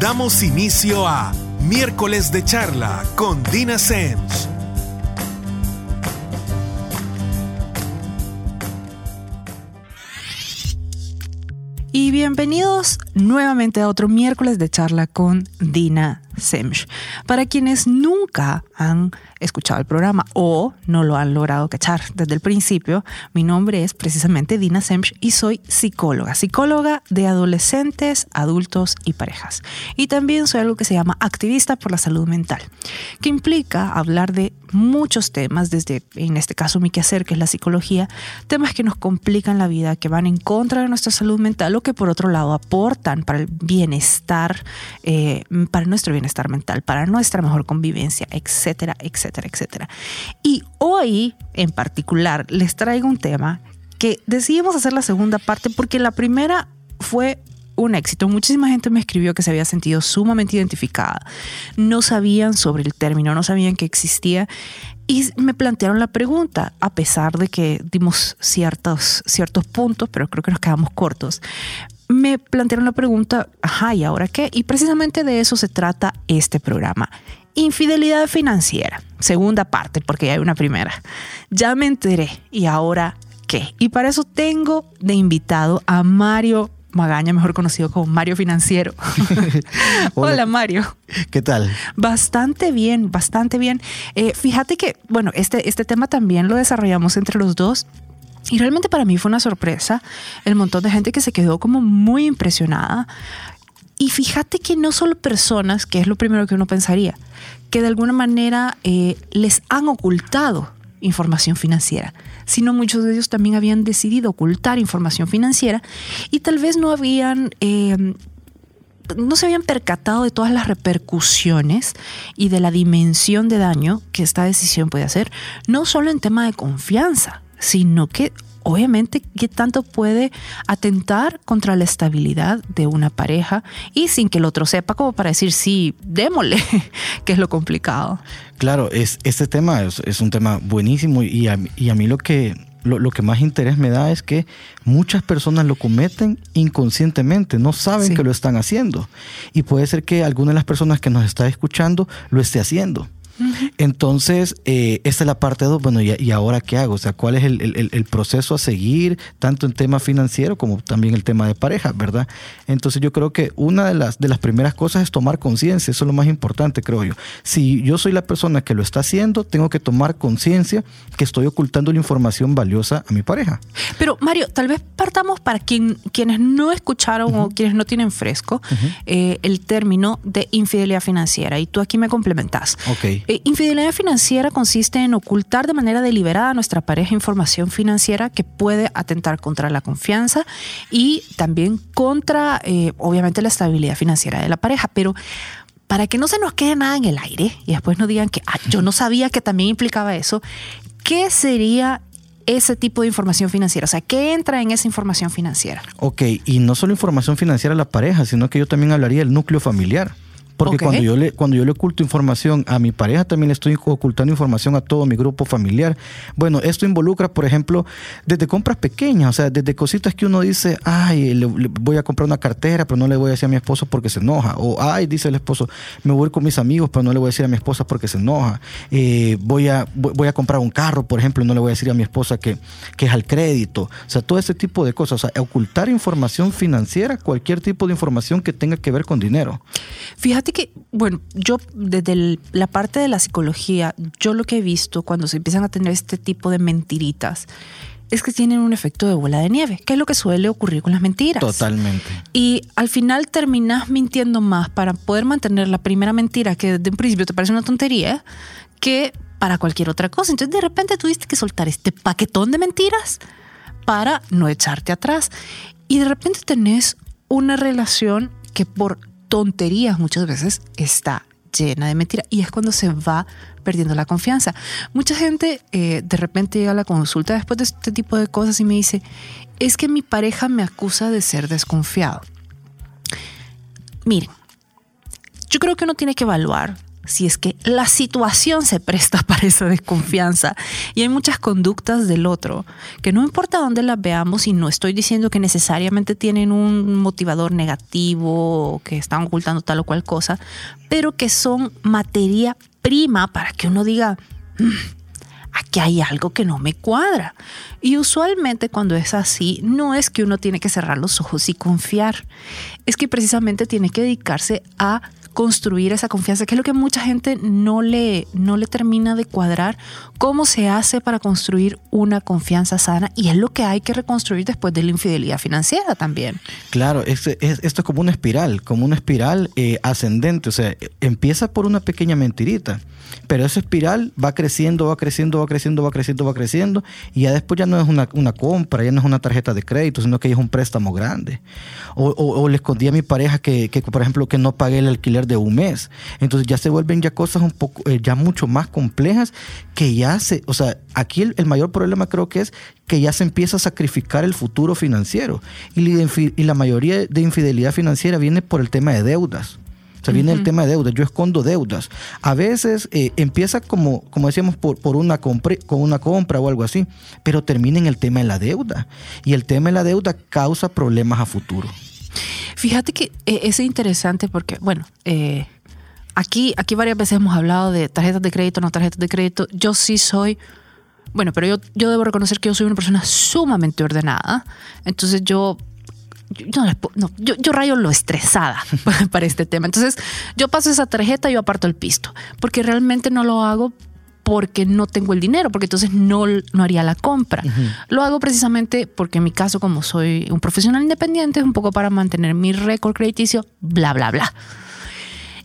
Damos inicio a Miércoles de Charla con Dina Sens. Y bienvenidos nuevamente a otro miércoles de charla con Dina Semch. Para quienes nunca han escuchado el programa o no lo han logrado cachar desde el principio, mi nombre es precisamente Dina Semch y soy psicóloga, psicóloga de adolescentes, adultos y parejas. Y también soy algo que se llama activista por la salud mental, que implica hablar de muchos temas, desde en este caso mi quehacer, que es la psicología, temas que nos complican la vida, que van en contra de nuestra salud mental o que por otro lado aportan para el bienestar, eh, para nuestro bienestar mental, para nuestra mejor convivencia, etcétera, etcétera, etcétera. Y hoy en particular les traigo un tema que decidimos hacer la segunda parte porque la primera fue un éxito. Muchísima gente me escribió que se había sentido sumamente identificada. No sabían sobre el término, no sabían que existía. Y me plantearon la pregunta, a pesar de que dimos ciertos, ciertos puntos, pero creo que nos quedamos cortos. Me plantearon la pregunta, ajá, ¿y ahora qué? Y precisamente de eso se trata este programa. Infidelidad financiera, segunda parte, porque ya hay una primera. Ya me enteré, ¿y ahora qué? Y para eso tengo de invitado a Mario Magaña, mejor conocido como Mario Financiero. Hola. Mario. ¿Qué tal? Bastante bien, bastante bien. Eh, fíjate que, bueno, este, este tema también lo desarrollamos entre los dos. Y realmente para mí fue una sorpresa el montón de gente que se quedó como muy impresionada. Y fíjate que no solo personas, que es lo primero que uno pensaría, que de alguna manera eh, les han ocultado información financiera, sino muchos de ellos también habían decidido ocultar información financiera y tal vez no habían... Eh, no se habían percatado de todas las repercusiones y de la dimensión de daño que esta decisión puede hacer, no solo en tema de confianza, sino que obviamente qué tanto puede atentar contra la estabilidad de una pareja y sin que el otro sepa como para decir sí, démosle, que es lo complicado. Claro, es, este tema es, un tema buenísimo y a, y a mí lo que, lo, que más interés me da es que muchas personas lo cometen inconscientemente, no saben que lo están haciendo. Y puede ser que alguna de las personas que nos está escuchando lo esté haciendo. Entonces, eh, esta es la parte 2. Bueno, ¿y, ahora qué hago? O sea, ¿cuál es el, proceso a seguir, tanto en tema financiero como también el tema de pareja, verdad? Entonces, yo creo que una de las, de las primeras cosas es tomar conciencia. Eso es lo más importante, creo yo. Si yo soy la persona que lo está haciendo, tengo que tomar conciencia que estoy ocultando la información valiosa a mi pareja. Pero, Mario, tal vez partamos para quien, quienes no escucharon o quienes no tienen fresco eh, el término de infidelidad financiera. Y tú aquí me complementas. Ok. Eh, infidelidad financiera consiste en ocultar de manera deliberada a nuestra pareja información financiera que puede atentar contra la confianza y también contra, eh, obviamente, la estabilidad financiera de la pareja. Pero para que no se nos quede nada en el aire y después no digan que ah, yo no sabía que también implicaba eso, ¿qué sería ese tipo de información financiera? O sea, ¿qué entra en esa información financiera? Ok, y no solo información financiera a la pareja, sino que yo también hablaría del núcleo familiar. Porque cuando, yo le, cuando yo le oculto información a mi pareja, también le estoy ocultando información a todo mi grupo familiar. Bueno, esto involucra, por ejemplo, desde compras pequeñas, o sea, desde cositas que uno dice, ay, le, voy a comprar una cartera, pero no le voy a decir a mi esposo porque se enoja. O, ay, dice el esposo, me voy con mis amigos, pero no le voy a decir a mi esposa porque se enoja. Eh, voy, a, voy a comprar un carro, por ejemplo, y no le voy a decir a mi esposa que, que es al crédito. O sea, todo ese tipo de cosas. O sea, ocultar información financiera, cualquier tipo de información que tenga que ver con dinero. Fíjate que, bueno, yo desde la parte de la psicología, yo lo que he visto cuando se empiezan a tener este tipo de mentiritas es que tienen un efecto de bola de nieve, que es lo que suele ocurrir con las mentiras. Totalmente. Y al final terminas mintiendo más para poder mantener la primera mentira que desde un principio te parece una tontería que para cualquier otra cosa. Entonces de repente tuviste que soltar este paquetón de mentiras para no echarte atrás. Y de repente tenés una relación que por tonterías muchas veces está llena de mentiras y es cuando se va perdiendo la confianza. Mucha gente eh, de repente llega a la consulta después de este tipo de cosas y me dice, es que mi pareja me acusa de ser desconfiado. Miren, yo creo que uno tiene que evaluar si es que la situación se presta para esa desconfianza. Y hay muchas conductas del otro que no importa dónde las veamos y no estoy diciendo que necesariamente tienen un motivador negativo que están ocultando tal o cual cosa, pero que son materia prima para que uno diga, mm, aquí hay algo que no me cuadra. Y usualmente cuando es así, no es que uno tiene que cerrar los ojos y confiar, es que precisamente tiene que dedicarse a construir esa confianza, que es lo que mucha gente no le, no le termina de cuadrar, cómo se hace para construir una confianza sana y es lo que hay que reconstruir después de la infidelidad financiera también. Claro, es, esto es como una espiral, como una espiral eh, ascendente, o sea, empieza por una pequeña mentirita, pero esa espiral va creciendo, va creciendo, va creciendo, va creciendo, va creciendo y ya después ya no es una, una compra, ya no es una tarjeta de crédito, sino que ya es un préstamo grande. O, o, le escondí a mi pareja que, que, por ejemplo, que no pagué el alquiler de un mes. Entonces ya se vuelven ya cosas un poco, eh, ya mucho más complejas que ya se, o sea, aquí el, mayor problema creo que es que ya se empieza a sacrificar el futuro financiero. Y la, y la mayoría de infidelidad financiera viene por el tema de deudas. O sea, viene el tema de deudas. Yo escondo deudas. A veces eh, empieza como, como decíamos, por, por una compra, con una compra o algo así, pero termina en el tema de la deuda. Y el tema de la deuda causa problemas a futuro. Fíjate que eh, es interesante porque, bueno, eh, aquí, aquí varias veces hemos hablado de tarjetas de crédito, no tarjetas de crédito. Yo sí soy, bueno, pero yo, yo debo reconocer que yo soy una persona sumamente ordenada. Entonces yo yo, no, yo, yo, rayo lo estresada para este tema. Entonces, yo paso esa tarjeta y yo aparto el pisto, porque realmente no lo hago porque no tengo el dinero, porque entonces no, no haría la compra. Lo hago precisamente porque en mi caso, como soy un profesional independiente, es un poco para mantener mi récord crediticio, bla, bla, bla.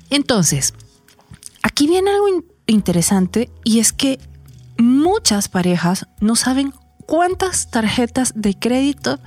Entonces, aquí viene algo interesante y es que muchas parejas no saben cuántas tarjetas de crédito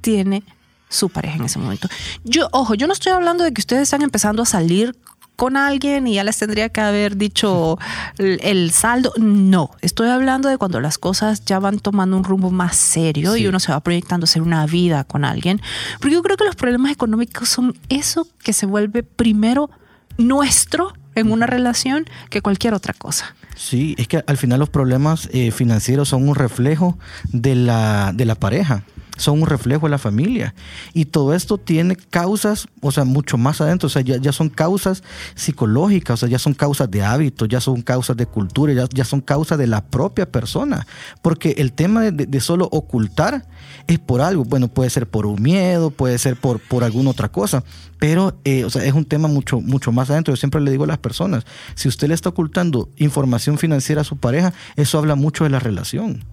tiene su pareja en ese momento. Yo, ojo, yo no estoy hablando de que ustedes están empezando a salir con alguien y ya les tendría que haber dicho el, saldo. No, estoy hablando de cuando las cosas ya van tomando un rumbo más serio y uno se va proyectando hacer una vida con alguien. Porque yo creo que los problemas económicos son eso que se vuelve primero nuestro en una relación que cualquier otra cosa. Sí, es que al final los problemas eh, financieros son un reflejo de la, de la pareja son un reflejo de la familia. Y todo esto tiene causas, o sea, mucho más adentro, o sea, ya, son causas psicológicas, o sea, ya son causas de hábitos, ya son causas de cultura, ya, son causas de la propia persona. Porque el tema de, solo ocultar es por algo, bueno, puede ser por un miedo, puede ser por, por alguna otra cosa, pero eh, o sea, es un tema mucho, mucho más adentro. Yo siempre le digo a las personas, si usted le está ocultando información financiera a su pareja, eso habla mucho de la relación.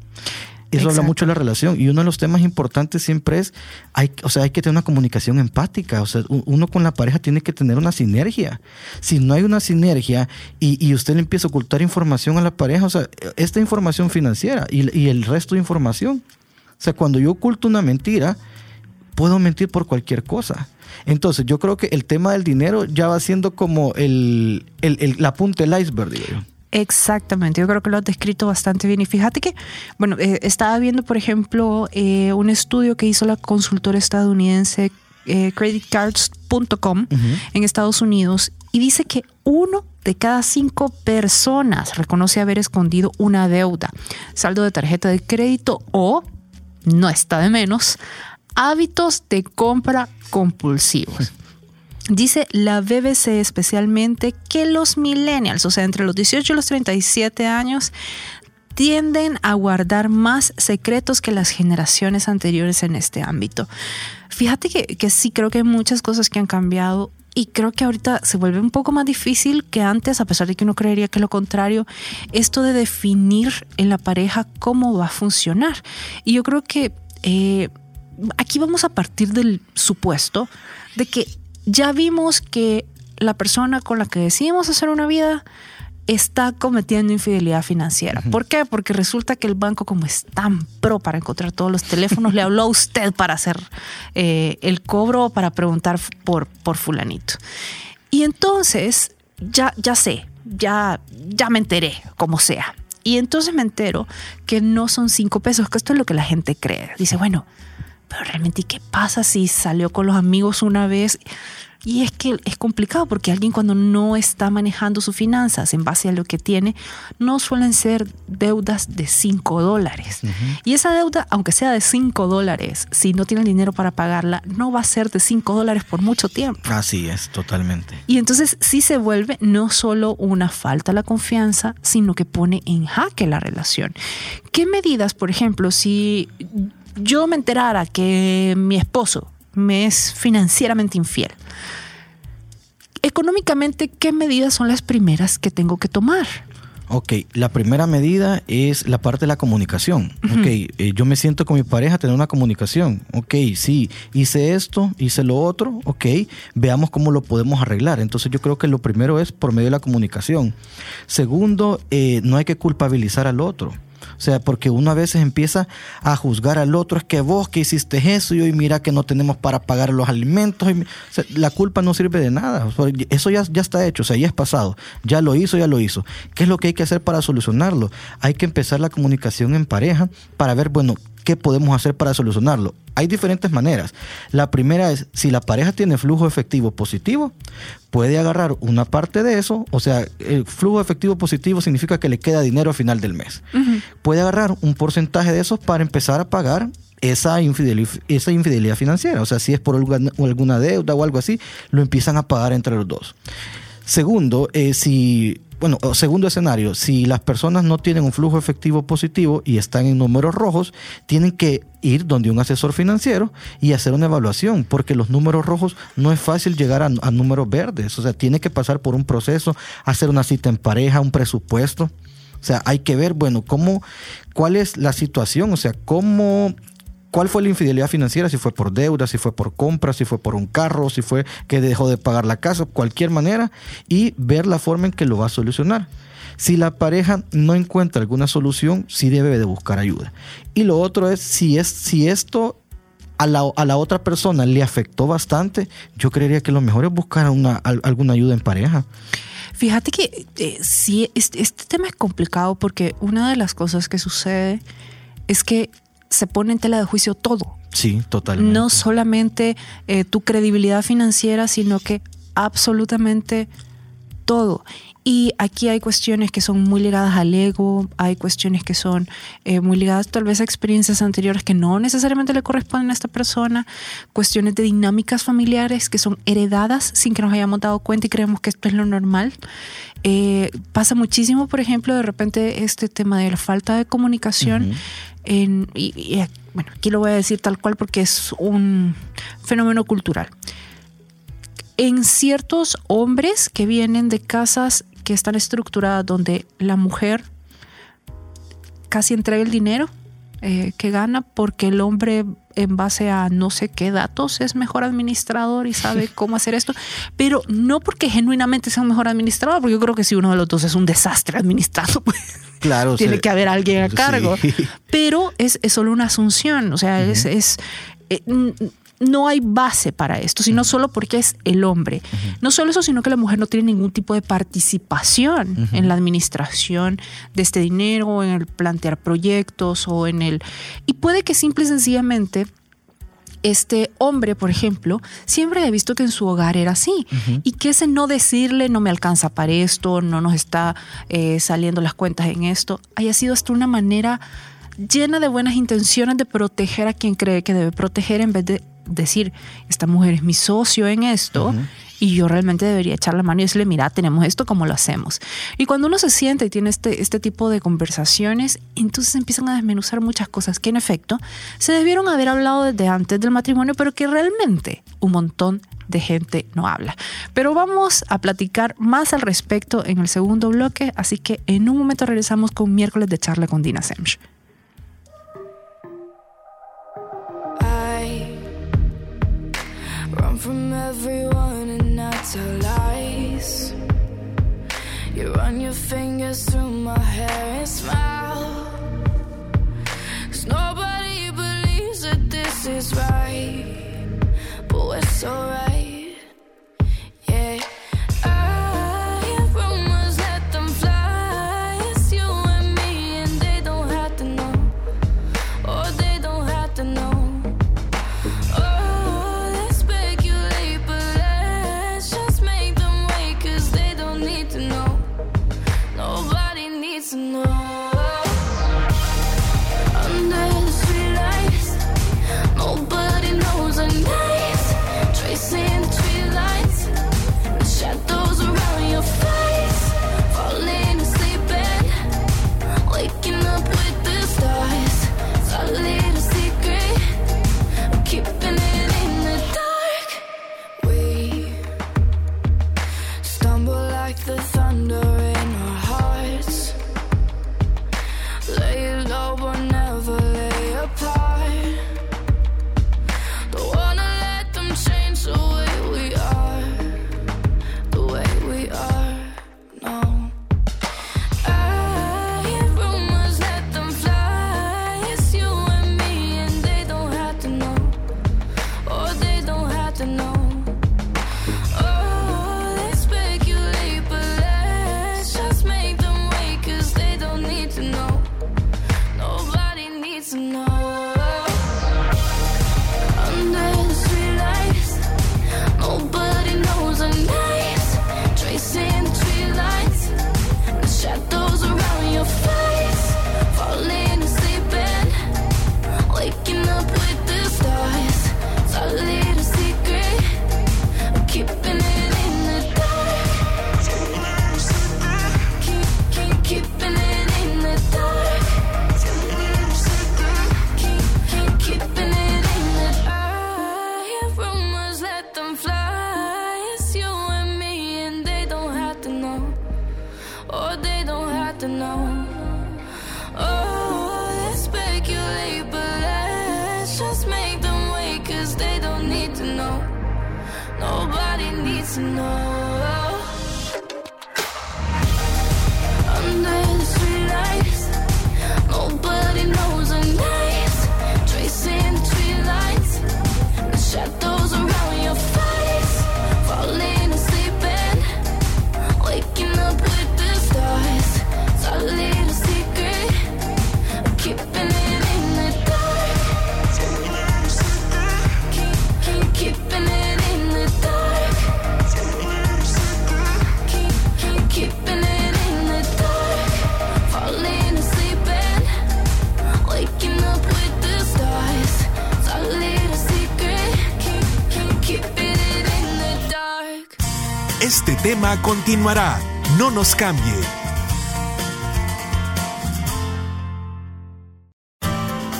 Eso habla mucho de la relación. Y uno de los temas importantes siempre es, hay, o sea, hay que tener una comunicación empática. O sea, uno con la pareja tiene que tener una sinergia. Si no hay una sinergia y, usted le empieza a ocultar información a la pareja, o sea, esta información financiera y, y el resto de información. O sea, cuando yo oculto una mentira, puedo mentir por cualquier cosa. Entonces, yo creo que el tema del dinero ya va siendo como el, el, la punta del iceberg, digo yo. Exactamente, yo creo que lo has descrito bastante bien. Y fíjate que, bueno, eh, estaba viendo, por ejemplo, eh, un estudio que hizo la consultora estadounidense eh, creditcards.com en Estados Unidos y dice que uno de cada cinco personas reconoce haber escondido una deuda, saldo de tarjeta de crédito o, no está de menos, hábitos de compra compulsivos. Dice la BBC especialmente que los millennials, o sea, entre los 18 y los 37 años, tienden a guardar más secretos que las generaciones anteriores en este ámbito. Fíjate que, sí creo que hay muchas cosas que han cambiado y creo que ahorita se vuelve un poco más difícil que antes, a pesar de que uno creería que lo contrario, esto de definir en la pareja cómo va a funcionar. Y yo creo que eh, aquí vamos a partir del supuesto de que ya vimos que la persona con la que decidimos hacer una vida está cometiendo infidelidad financiera. ¿Por qué? Porque resulta que el banco, como es tan pro para encontrar todos los teléfonos, le habló a usted para hacer eh, el cobro o para preguntar por, por fulanito. Y entonces, ya, ya sé, ya, ya me enteré, como sea. Y entonces me entero que no son cinco pesos, que esto es lo que la gente cree. Dice, bueno, pero realmente, ¿qué pasa si salió con los amigos una vez? Y es que es complicado porque alguien cuando no está manejando sus finanzas en base a lo que tiene, no suelen ser deudas de 5 dólares. Y esa deuda, aunque sea de 5 dólares, si no tiene el dinero para pagarla, no va a ser de 5 dólares por mucho tiempo. Así es, totalmente. Y entonces sí se vuelve no solo una falta de la confianza, sino que pone en jaque la relación. ¿Qué medidas, por ejemplo, si yo me enterara que mi esposo me es financieramente infiel. Económicamente, ¿qué medidas son las primeras que tengo que tomar? Ok, la primera medida es la parte de la comunicación. Ok, eh, yo me siento con mi pareja a tener una comunicación. Ok, sí, hice esto, hice lo otro. Ok, veamos cómo lo podemos arreglar. Entonces yo creo que lo primero es por medio de la comunicación. Segundo, eh, no hay que culpabilizar al otro. O sea, porque uno a veces empieza a juzgar al otro, es que vos que hiciste eso y hoy mira que no tenemos para pagar los alimentos. la culpa no sirve de nada. Eso ya, ya está hecho, o sea, ya es pasado. Ya lo hizo, ya lo hizo. ¿Qué es lo que hay que hacer para solucionarlo? Hay que empezar la comunicación en pareja para ver, bueno, ¿qué podemos hacer para solucionarlo? Hay diferentes maneras. La primera es, si la pareja tiene flujo efectivo positivo, puede agarrar una parte de eso, o sea, el flujo efectivo positivo significa que le queda dinero al final del mes. Puede agarrar un porcentaje de eso para empezar a pagar esa infidelidad, esa infidelidad financiera. O sea, si es por alguna deuda o algo así, lo empiezan a pagar entre los dos. Segundo, eh, si bueno, segundo escenario, si las personas no tienen un flujo efectivo positivo y están en números rojos, tienen que ir donde un asesor financiero y hacer una evaluación, porque los números rojos no es fácil llegar a, números verdes, o sea, tiene que pasar por un proceso, hacer una cita en pareja, un presupuesto. O sea, hay que ver, bueno, cómo, cuál es la situación, o sea, cómo cuál fue la infidelidad financiera, si fue por deuda, si fue por compra, si fue por un carro, si fue que dejó de pagar la casa, cualquier manera, y ver la forma en que lo va a solucionar. Si la pareja no encuentra alguna solución, sí debe de buscar ayuda. Y lo otro es si, es, si esto a la, a la otra persona le afectó bastante, yo creería que lo mejor es buscar una, alguna ayuda en pareja. Fíjate que eh, este tema es complicado porque una de las cosas que sucede es que se pone en tela de juicio todo. Sí, totalmente. No solamente eh, tu credibilidad financiera, sino que absolutamente todo. Y aquí hay cuestiones que son muy ligadas al ego, hay cuestiones que son eh, muy ligadas tal vez a experiencias anteriores que no necesariamente le corresponden a esta persona, cuestiones de dinámicas familiares que son heredadas sin que nos hayamos dado cuenta y creemos que esto es lo normal. Eh, pasa muchísimo, por ejemplo, de repente este tema de la falta de comunicación y, bueno, aquí lo voy a decir tal cual porque es un fenómeno cultural. En ciertos hombres que vienen de casas que están estructuradas donde la mujer casi entrega el dinero eh, que gana porque el hombre en base a no sé qué datos es mejor administrador y sabe cómo hacer esto, pero no porque genuinamente sea un mejor administrador, porque yo creo que si uno de los dos es un desastre administrado, pues claro, tiene que haber alguien a cargo, pero es, solo una asunción, o sea, es... es eh, no hay base para esto, sino solo porque es el hombre. No solo eso, sino que la mujer no tiene ningún tipo de participación en la administración de este dinero, en el plantear proyectos o en el... Y puede que simple y sencillamente este hombre, por ejemplo, siempre ha visto que en su hogar era así y que ese no decirle no me alcanza para esto, no nos está eh, saliendo las cuentas en esto, haya sido hasta una manera llena de buenas intenciones de proteger a quien cree que debe proteger en vez de decir, esta mujer es mi socio en esto y yo realmente debería echar la mano y decirle, mira, tenemos esto, ¿cómo lo hacemos? Y cuando uno se siente y tiene este, este tipo de conversaciones, entonces empiezan a desmenuzar muchas cosas que en efecto se debieron haber hablado desde antes del matrimonio, pero que realmente un montón de gente no habla. Pero vamos a platicar más al respecto en el segundo bloque, así que en un momento regresamos con miércoles de charla con Dina Semch. Everyone and not tell lies. You run your fingers through my hair and smile. Cause nobody believes that this is right. But we're so right. snow. Tema continuará. No nos cambie.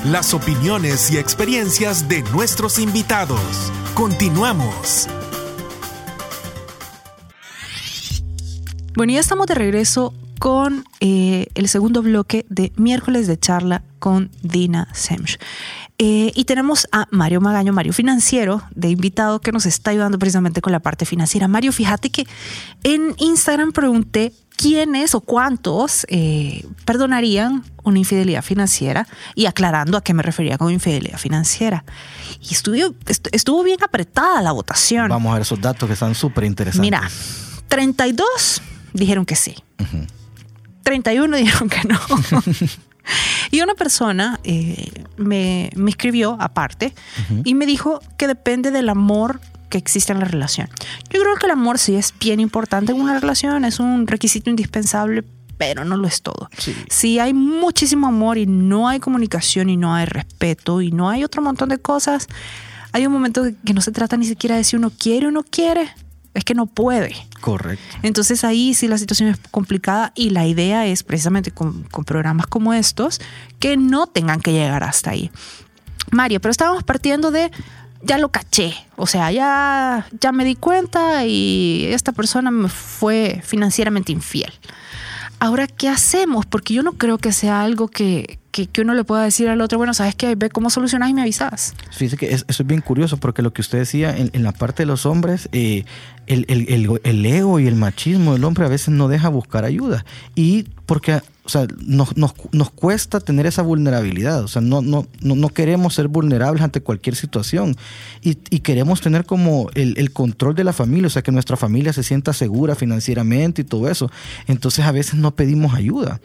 Las opiniones y experiencias de nuestros invitados. Continuamos. Bueno, ya estamos de regreso con eh, el segundo bloque de miércoles de charla con Dina Semch. Eh, y tenemos a Mario Magaño, Mario Financiero, de invitado, que nos está ayudando precisamente con la parte financiera. Mario, fíjate que en Instagram pregunté quiénes o cuántos eh, perdonarían una infidelidad financiera y aclarando a qué me refería con infidelidad financiera. Y estuvo, estuvo bien apretada la votación. Vamos a ver esos datos que están súper interesantes. Mira, 32 dijeron que sí. 31 dijeron que no. Y una persona eh, me, escribió aparte y me dijo que depende del amor que existe en la relación. Yo creo que el amor sí es bien importante en una relación, es un requisito indispensable, pero no lo es todo. Si hay muchísimo amor y no hay comunicación y no hay respeto y no hay otro montón de cosas, hay un momento que no se trata ni siquiera de si uno quiere o no quiere, es que no puede. Correcto. Entonces ahí sí la situación es complicada y la idea es precisamente con, programas como estos que no tengan que llegar hasta ahí. Mario, pero estábamos partiendo de ya lo caché, o sea, ya, ya me di cuenta y esta persona me fue financieramente infiel. Ahora, ¿qué hacemos? Porque yo no creo que sea algo que, que, uno le pueda decir al otro, bueno, sabes que ve cómo solucionas y me avisas. Fíjese que eso es bien curioso porque lo que usted decía en, la parte de los hombres, eh, el, el, ego y el machismo del hombre a veces no deja buscar ayuda. Y porque o sea, nos, nos, nos, cuesta tener esa vulnerabilidad. O sea, no, no, no, queremos ser vulnerables ante cualquier situación. Y, y queremos tener como el, el, control de la familia, o sea, que nuestra familia se sienta segura financieramente y todo eso. Entonces a veces no pedimos ayuda.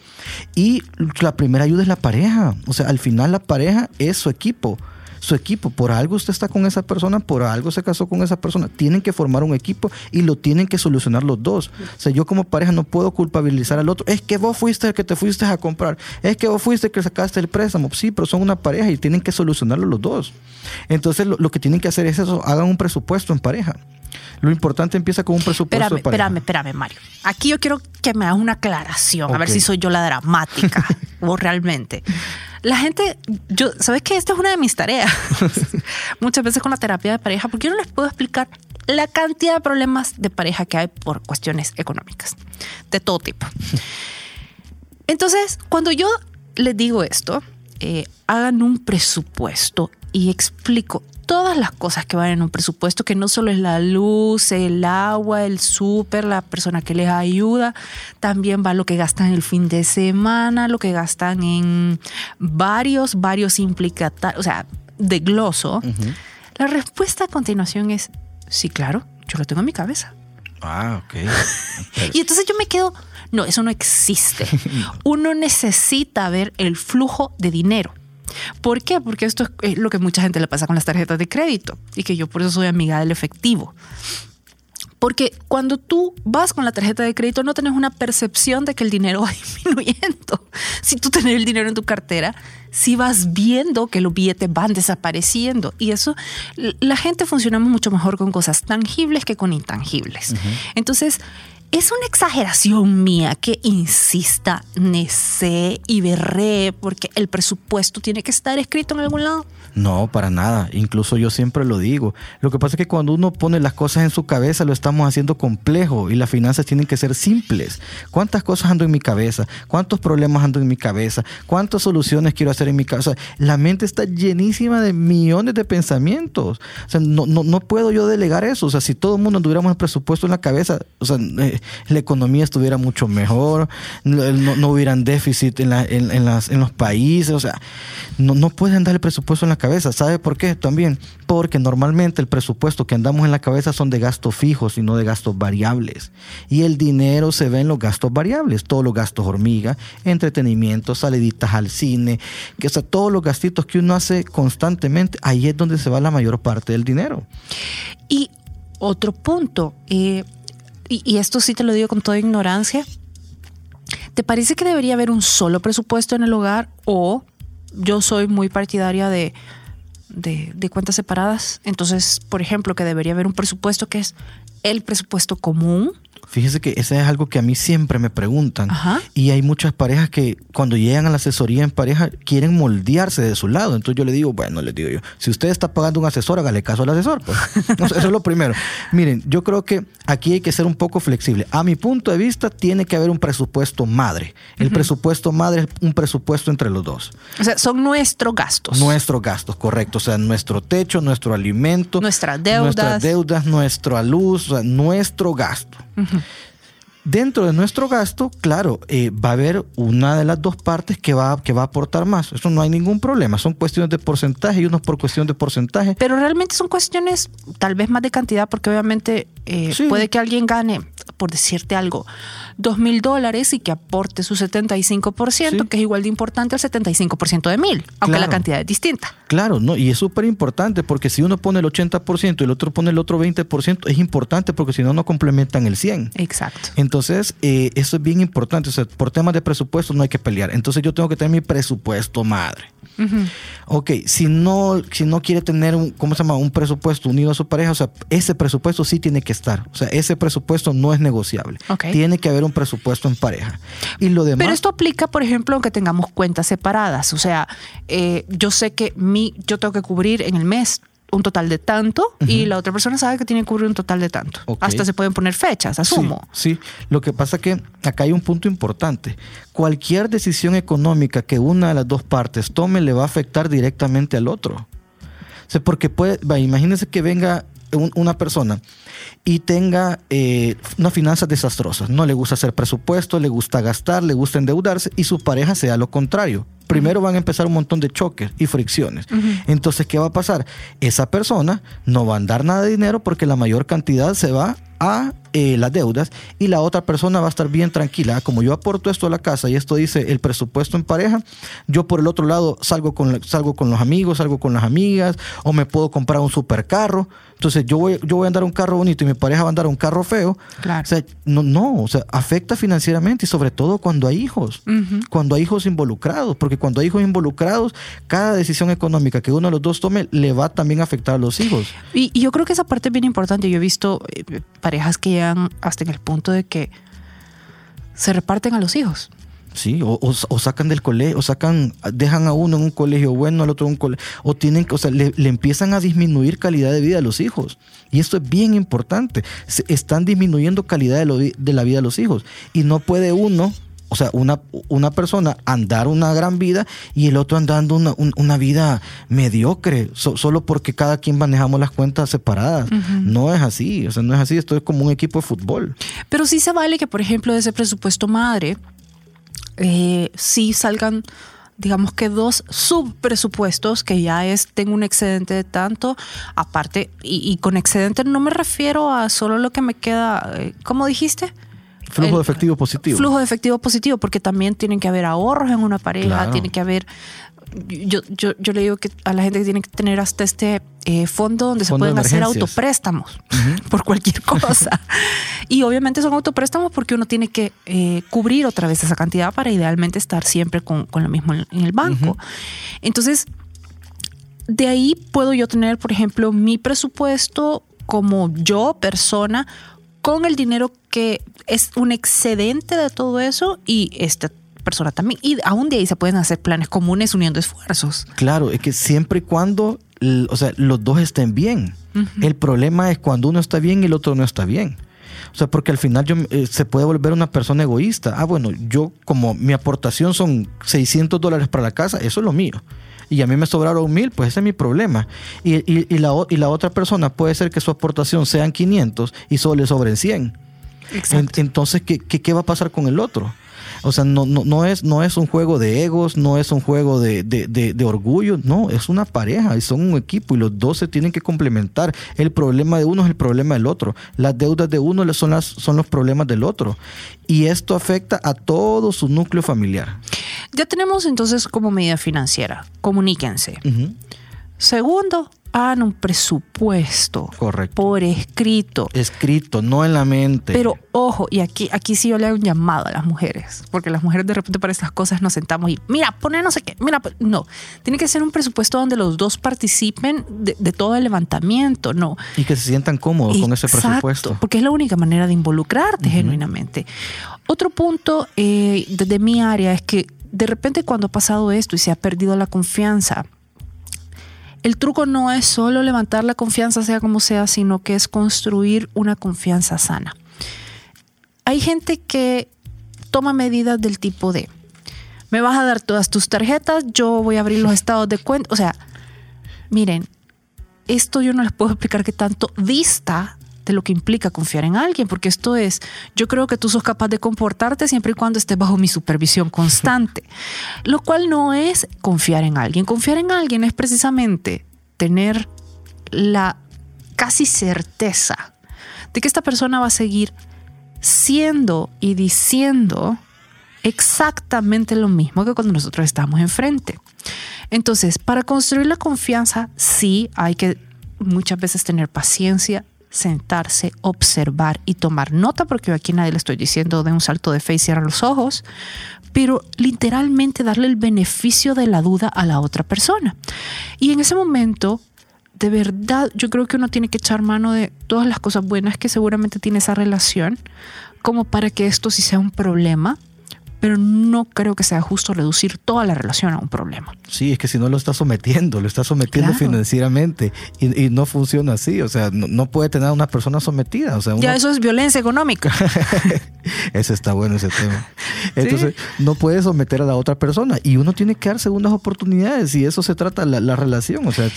Y la primera ayuda es la pareja. O sea, al final la pareja es su equipo su equipo. Por algo usted está con esa persona, por algo se casó con esa persona. Tienen que formar un equipo y lo tienen que solucionar los dos. O sea, yo como pareja no puedo culpabilizar al otro. Es que vos fuiste el que te fuiste a comprar. Es que vos fuiste el que sacaste el préstamo. Sí, pero son una pareja y tienen que solucionarlo los dos. Entonces lo, que tienen que hacer es eso, hagan un presupuesto en pareja. Lo importante empieza con un presupuesto. Espérame, espérame, espérame, Mario. Aquí yo quiero que me hagas una aclaración, a ver si soy yo la dramática o realmente. La gente, yo, ¿sabes qué? Esta es una de mis tareas. Muchas veces con la terapia de pareja, porque yo no les puedo explicar la cantidad de problemas de pareja que hay por cuestiones económicas, de todo tipo. Entonces, cuando yo les digo esto, eh, hagan un presupuesto y explico todas las cosas que van en un presupuesto, que no solo es la luz, el agua, el súper, la persona que les ayuda, también va lo que gastan el fin de semana, lo que gastan en varios, varios implicatorios, o sea, de gloso. La respuesta a continuación es, sí, claro, yo lo tengo en mi cabeza. Ah, ok. y entonces yo me quedo, no, eso no existe. Uno necesita ver el flujo de dinero. ¿Por qué? Porque esto es lo que mucha gente le pasa con las tarjetas de crédito y que yo por eso soy amiga del efectivo. Porque cuando tú vas con la tarjeta de crédito no tienes una percepción de que el dinero va disminuyendo. Si tú tienes el dinero en tu cartera, si vas viendo que los billetes van desapareciendo. Y eso, la gente funcionamos mucho mejor con cosas tangibles que con intangibles. Entonces, es una exageración mía que insista, necé y berré porque el presupuesto tiene que estar escrito en algún lado. No, para nada. Incluso yo siempre lo digo. Lo que pasa es que cuando uno pone las cosas en su cabeza lo estamos haciendo complejo y las finanzas tienen que ser simples. ¿Cuántas cosas ando en mi cabeza? ¿Cuántos problemas ando en mi cabeza? ¿Cuántas soluciones quiero hacer en mi cabeza? La mente está llenísima de millones de pensamientos. O sea, no, no, puedo yo delegar eso. O sea, si todo el mundo tuviéramos el presupuesto en la cabeza, o sea, eh, la economía estuviera mucho mejor, no, hubieran déficit en, en, las, en los países, o sea, no, no pueden dar el presupuesto en la cabeza. ¿Sabe por qué? También porque normalmente el presupuesto que andamos en la cabeza son de gastos fijos y no de gastos variables. Y el dinero se ve en los gastos variables, todos los gastos hormiga, entretenimiento, saliditas al cine, que, sea, todos los gastitos que uno hace constantemente, ahí es donde se va la mayor parte del dinero. Y otro punto, eh, y, esto sí te lo digo con toda ignorancia, ¿te parece que debería haber un solo presupuesto en el hogar o yo soy muy partidaria de, de, de, cuentas separadas. Entonces, por ejemplo, que debería haber un presupuesto que es el presupuesto común Fíjese que eso es algo que a mí siempre me preguntan. Y hay muchas parejas que cuando llegan a la asesoría en pareja quieren moldearse de su lado. Entonces yo le digo, bueno, le digo yo, si usted está pagando un asesor, hágale caso al asesor. Pues. eso es lo primero. Miren, yo creo que aquí hay que ser un poco flexible. A mi punto de vista, tiene que haber un presupuesto madre. El presupuesto madre es un presupuesto entre los dos. O sea, son nuestros gastos. Nuestros gastos, correcto. O sea, nuestro techo, nuestro alimento. Nuestras deudas. Nuestras deudas, nuestra luz, o sea, nuestro gasto. Mm-hmm. Dentro de nuestro gasto, claro, eh, va a haber una de las dos partes que va, que va a aportar más. Eso no hay ningún problema. Son cuestiones de porcentaje y unos por cuestión de porcentaje. Pero realmente son cuestiones tal vez más de cantidad, porque obviamente eh, puede que alguien gane, por decirte algo, dos mil dólares y que aporte su 75%, que es igual de importante al 75% de mil, aunque la cantidad es distinta. Claro, no, y es súper importante porque si uno pone el 80% y el otro pone el otro 20%, es importante porque si no, no complementan el 100%. Exacto. Entonces, eh, eso es bien importante. O sea, por temas de presupuesto no hay que pelear. Entonces, yo tengo que tener mi presupuesto madre. Ok, si no, si no quiere tener un, ¿cómo se llama? Un presupuesto unido a su pareja, o sea, ese presupuesto sí tiene que estar. O sea, ese presupuesto no es negociable. Tiene que haber un presupuesto en pareja. Y lo demás. Pero esto aplica, por ejemplo, aunque tengamos cuentas separadas. O sea, eh, yo sé que mi, yo tengo que cubrir en el mes un total de tanto y la otra persona sabe que tiene que cubrir un total de tanto. Hasta se pueden poner fechas, asumo. Sí, lo que pasa que acá hay un punto importante. Cualquier decisión económica que una de las dos partes tome le va a afectar directamente al otro. O sea, porque puede, va, imagínense que venga una persona y tenga eh, unas finanzas desastrosas. No le gusta hacer presupuesto, le gusta gastar, le gusta endeudarse y su pareja sea lo contrario primero van a empezar un montón de choques y fricciones. Entonces, ¿qué va a pasar? Esa persona no va a dar nada de dinero porque la mayor cantidad se va a eh, las deudas y la otra persona va a estar bien tranquila. Como yo aporto esto a la casa y esto dice el presupuesto en pareja, yo por el otro lado salgo con, salgo con los amigos, salgo con las amigas o me puedo comprar un supercarro. Entonces yo voy, yo voy a andar un carro bonito y mi pareja va a andar un carro feo. Claro. O sea, no, no, o sea, afecta financieramente y sobre todo cuando hay hijos, cuando hay hijos involucrados, porque cuando hay hijos involucrados, cada decisión económica que uno de los dos tome le va también a afectar a los hijos. Y, yo creo que esa parte es bien importante. Yo he visto eh, parejas que hasta en el punto de que se reparten a los hijos. Sí, o, sacan del colegio, o sacan, dejan a uno en un colegio bueno, al otro en un colegio, o tienen, o sea, le, empiezan a disminuir calidad de vida a los hijos. Y esto es bien importante. Se están disminuyendo calidad de, de la vida de los hijos. Y no puede uno o sea, una, una persona andar una gran vida y el otro andando una, una vida mediocre, solo porque cada quien manejamos las cuentas separadas. No es así, o sea, no es así, esto es como un equipo de fútbol. Pero sí se vale que, por ejemplo, de ese presupuesto madre, eh, sí salgan digamos que dos subpresupuestos, que ya es, tengo un excedente de tanto, aparte, y, con excedente no me refiero a solo lo que me queda, eh, ¿cómo dijiste? Flujo de efectivo positivo. Flujo de efectivo positivo, porque también tienen que haber ahorros en una pareja, tiene que haber yo, yo, yo, le digo que a la gente que tiene que tener hasta este eh, fondo donde se pueden hacer autopréstamos por cualquier cosa. y obviamente son autopréstamos porque uno tiene que eh, cubrir otra vez esa cantidad para idealmente estar siempre con, con lo mismo en, el banco. Entonces, de ahí puedo yo tener, por ejemplo, mi presupuesto como yo, persona, con el dinero que es un excedente de todo eso y esta persona también. Y aún de ahí se pueden hacer planes comunes uniendo esfuerzos. Claro, es que siempre y cuando, o sea, los dos estén bien. El problema es cuando uno está bien y el otro no está bien. O sea, porque al final yo, eh, se puede volver una persona egoísta. Ah, bueno, yo como mi aportación son 600 dólares para la casa, eso es lo mío y a mí me sobraron mil, pues ese es mi problema. Y, y, la, y la otra persona puede ser que su aportación sean 500 y solo le sobren 100. entonces, ¿qué, ¿qué, va a pasar con el otro? O sea, no, no, no, es, no es un juego de egos, no es un juego de, de, orgullo, no, es una pareja y son un equipo y los dos se tienen que complementar. El problema de uno es el problema del otro. Las deudas de uno son, las, son los problemas del otro. Y esto afecta a todo su núcleo familiar. Ya tenemos entonces como medida financiera, comuníquense. Segundo, hagan un presupuesto. Correcto. Por escrito. Escrito, no en la mente. Pero ojo, y aquí, aquí sí yo le hago un llamado a las mujeres, porque las mujeres de repente para estas cosas nos sentamos y, mira, pone no sé qué, mira, no. Tiene que ser un presupuesto donde los dos participen de, todo el levantamiento, ¿no? Y que se sientan cómodos con ese presupuesto. Porque es la única manera de involucrarte genuinamente. Otro punto eh, de mi área es que de repente cuando ha pasado esto y se ha perdido la confianza, el truco no es solo levantar la confianza, sea como sea, sino que es construir una confianza sana. Hay gente que toma medidas del tipo de, me vas a dar todas tus tarjetas, yo voy a abrir los estados de cuenta. O sea, miren, esto yo no les puedo explicar qué tanto dista de lo que implica confiar en alguien, porque esto es, yo creo que tú sos capaz de comportarte siempre y cuando estés bajo mi supervisión constante, lo cual no es confiar en alguien. Confiar en alguien es precisamente tener la casi certeza de que esta persona va a seguir siendo y diciendo exactamente lo mismo que cuando nosotros estamos enfrente. Entonces, para construir la confianza, sí hay que muchas veces tener paciencia, sentarse, observar y tomar nota, porque yo aquí nadie le estoy diciendo de un salto de fe y cierra los ojos, pero literalmente darle el beneficio de la duda a la otra persona. Y en ese momento, de verdad, yo creo que uno tiene que echar mano de todas las cosas buenas que seguramente tiene esa relación, como para que esto sí sea un problema, pero no creo que sea justo reducir toda la relación a un problema. Sí, es que si no lo está sometiendo, lo está sometiendo financieramente y, no funciona así, o sea, no, puede tener a una persona sometida. O sea, Ya eso es violencia económica. ese está bueno ese tema. Entonces, no puede someter a la otra persona y uno tiene que dar segundas oportunidades y eso se trata la, la relación, o sea,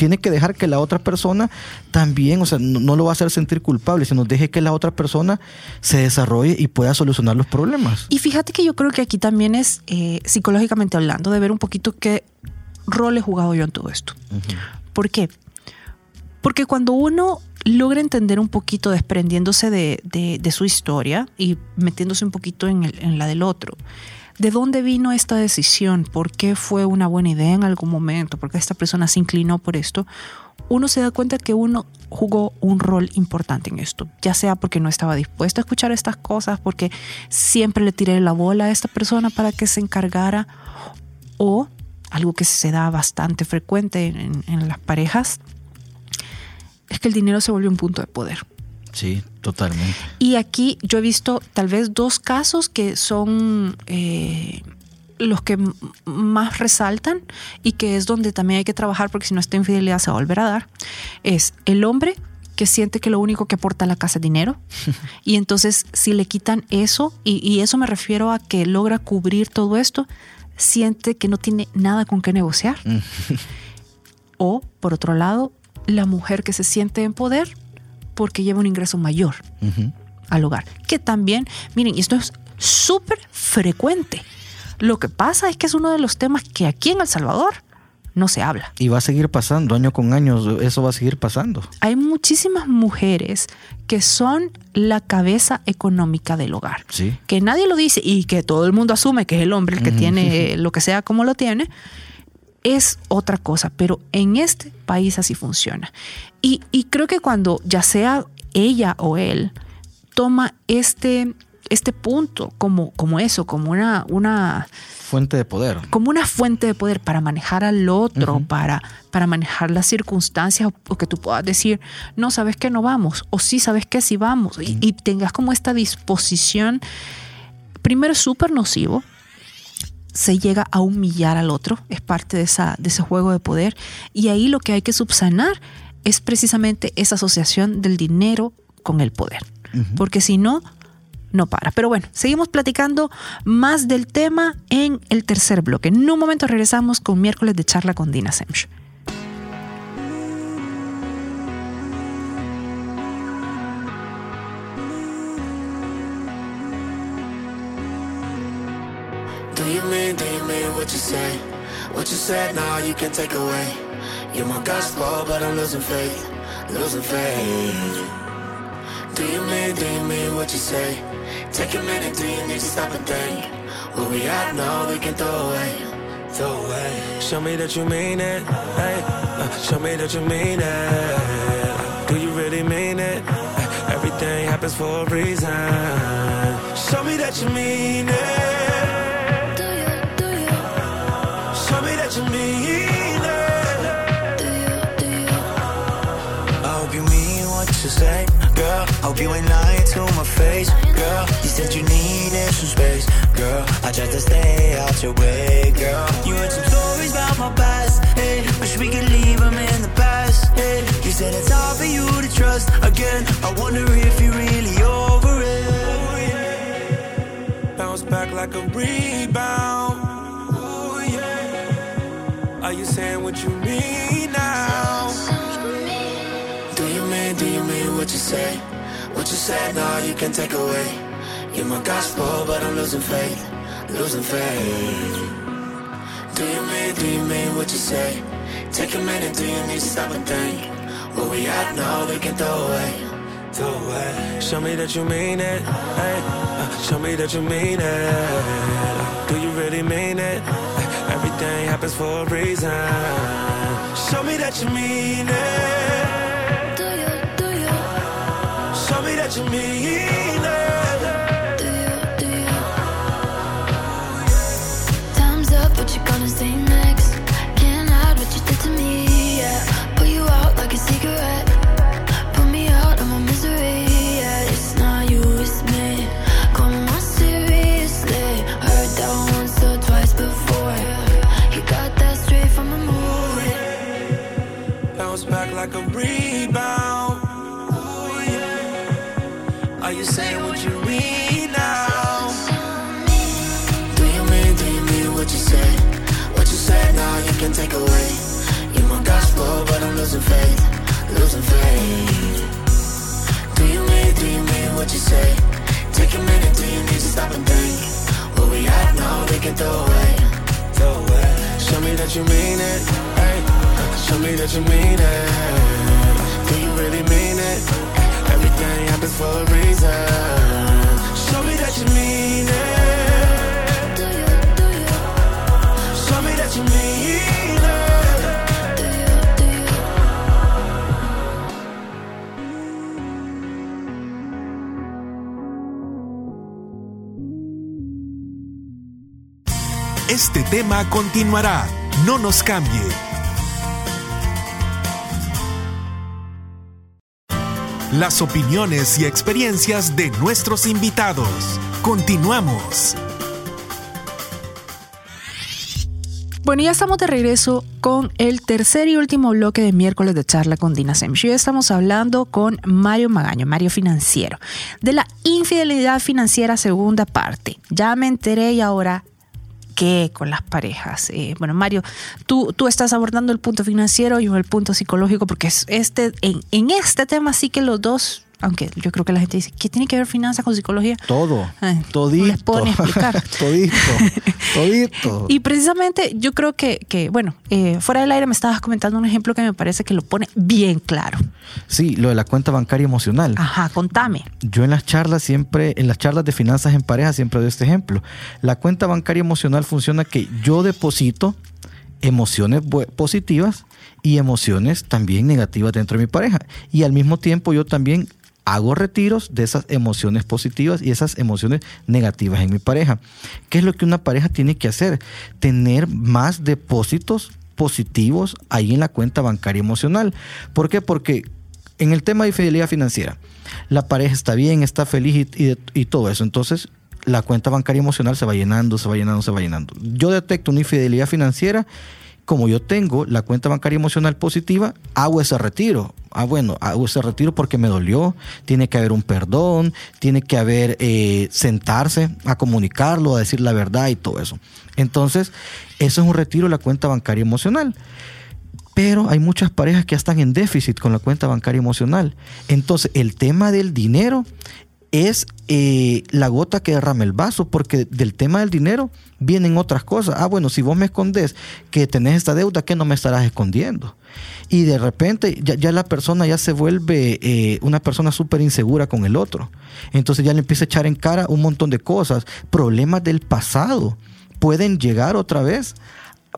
tiene que dejar que la otra persona también, o sea, no, lo va a hacer sentir culpable, sino deje que la otra persona se desarrolle y pueda solucionar los problemas. Y fíjate que yo creo que aquí también es, eh, psicológicamente hablando, de ver un poquito qué rol he jugado yo en todo esto. ¿Por qué? Porque cuando uno logra entender un poquito desprendiéndose de, su historia y metiéndose un poquito en, en la del otro, ¿De dónde vino esta decisión? ¿Por qué fue una buena idea en algún momento? ¿Por qué esta persona se inclinó por esto? Uno se da cuenta que uno jugó un rol importante en esto, ya sea porque no estaba dispuesto a escuchar estas cosas, porque siempre le tiré la bola a esta persona para que se encargara, o algo que se da bastante frecuente en, las parejas, es que el dinero se volvió un punto de poder. Sí, totalmente. Y aquí yo he visto tal vez dos casos que son eh, los que más resaltan y que es donde también hay que trabajar porque si no esta infidelidad se va a volver a dar. Es el hombre que siente que lo único que aporta a la casa es dinero. y entonces si le quitan eso, y, y eso me refiero a que logra cubrir todo esto, siente que no tiene nada con qué negociar. o, por otro lado, la mujer que se siente en poder porque lleva un ingreso mayor al hogar. Que también, miren, y esto es súper frecuente. Lo que pasa es que es uno de los temas que aquí en El Salvador no se habla. Y va a seguir pasando, año con año, eso va a seguir pasando. Hay muchísimas mujeres que son la cabeza económica del hogar. Sí. Que nadie lo dice y que todo el mundo asume que es el hombre el que tiene lo que sea como lo tiene, es otra cosa, pero en este país así funciona. Y, y creo que cuando ya sea ella o él toma este, este punto como, como eso, como una, una, Fuente de poder. como una fuente de poder para manejar al otro, para, para manejar las circunstancias, o, o que tú puedas decir, no, sabes que no vamos, o sí, sabes que sí vamos, y, y tengas como esta disposición, primero es súper nocivo, se llega a humillar al otro, es parte de, esa, de ese juego de poder, y ahí lo que hay que subsanar es precisamente esa asociación del dinero con el poder, porque si no, no para. Pero bueno, seguimos platicando más del tema en el tercer bloque. En un momento regresamos con miércoles de charla con Dina Semch. What you say? What you said, now you can take away. You're my gospel, but I'm losing faith, losing faith. Do you mean, do you mean what you say? Take a minute, do you need to stop and think? What we have now, we can throw away, throw away. Show me that you mean it, hey. uh, show me that you mean it. Do you really mean it? Everything happens for a reason. Show me that you mean it. Hope you ain't lying to my face, girl. You said you needed some space, girl. I tried to stay out your way, girl. You heard some stories about my past, hey. Wish we could leave them in the past, hey. You said it's hard for you to trust again. I wonder if you're really over it. Bounce back like a rebound. Ooh, yeah. Are you saying what you mean now? Do you mean, do you mean what you say? Said, now you can take away. You're my gospel, but I'm losing faith, losing faith. Do you mean, do you mean what you say? Take a minute, do you need to stop and think? What we at now, we can throw away, throw away. Show me that you mean it, hey. uh, show me that you mean it. Do you really mean it? Everything happens for a reason. Show me that you mean it. Me can throw away, throw away. Show me that you mean it, hey. Show me that you mean it. Do you really mean it? Everything happens for a reason. Show me that you mean it. Este tema continuará. No nos cambie. las opiniones y experiencias de nuestros invitados. Continuamos. Bueno, ya estamos de regreso con el tercer y último bloque de miércoles de charla con Dina Semch. Hoy estamos hablando con Mario Magaño, Mario Financiero, de la infidelidad financiera segunda parte. Ya me enteré y ahora con las parejas. Eh, bueno, Mario, tú, tú estás abordando el punto financiero y el punto psicológico, porque es este, en, en este tema sí que los dos aunque yo creo que la gente dice, ¿qué tiene que ver finanzas con psicología? Todo. Ay, todito. No les puedo ni explicar. todito. Todito. Y precisamente yo creo que, que bueno, eh, fuera del aire me estabas comentando un ejemplo que me parece que lo pone bien claro. Sí, lo de la cuenta bancaria emocional. Ajá, contame. Yo en las charlas siempre, en las charlas de finanzas en pareja siempre doy este ejemplo. La cuenta bancaria emocional funciona que yo deposito emociones positivas y emociones también negativas dentro de mi pareja. Y al mismo tiempo yo también hago retiros de esas emociones positivas y esas emociones negativas en mi pareja. ¿Qué es lo que una pareja tiene que hacer? Tener más depósitos positivos ahí en la cuenta bancaria emocional. ¿Por qué? Porque en el tema de fidelidad financiera, la pareja está bien, está feliz y, y- y todo eso. Entonces, la cuenta bancaria emocional se va llenando, se va llenando, se va llenando. Yo detecto una infidelidad financiera, como yo tengo la cuenta bancaria emocional positiva, hago ese retiro. Ah, bueno, hago ese retiro porque me dolió, tiene que haber un perdón, tiene que haber eh, sentarse a comunicarlo, a decir la verdad y todo eso. Entonces, eso es un retiro de la cuenta bancaria emocional. Pero hay muchas parejas que ya están en déficit con la cuenta bancaria emocional. Entonces, el tema del dinero es eh, la gota que derrama el vaso, porque del tema del dinero vienen otras cosas. Ah, bueno, si vos me escondes que tenés esta deuda, ¿qué no me estarás escondiendo? Y de repente ya, la persona ya se vuelve eh, una persona súper insegura con el otro. Entonces ya le empieza a echar en cara un montón de cosas, problemas del pasado pueden llegar otra vez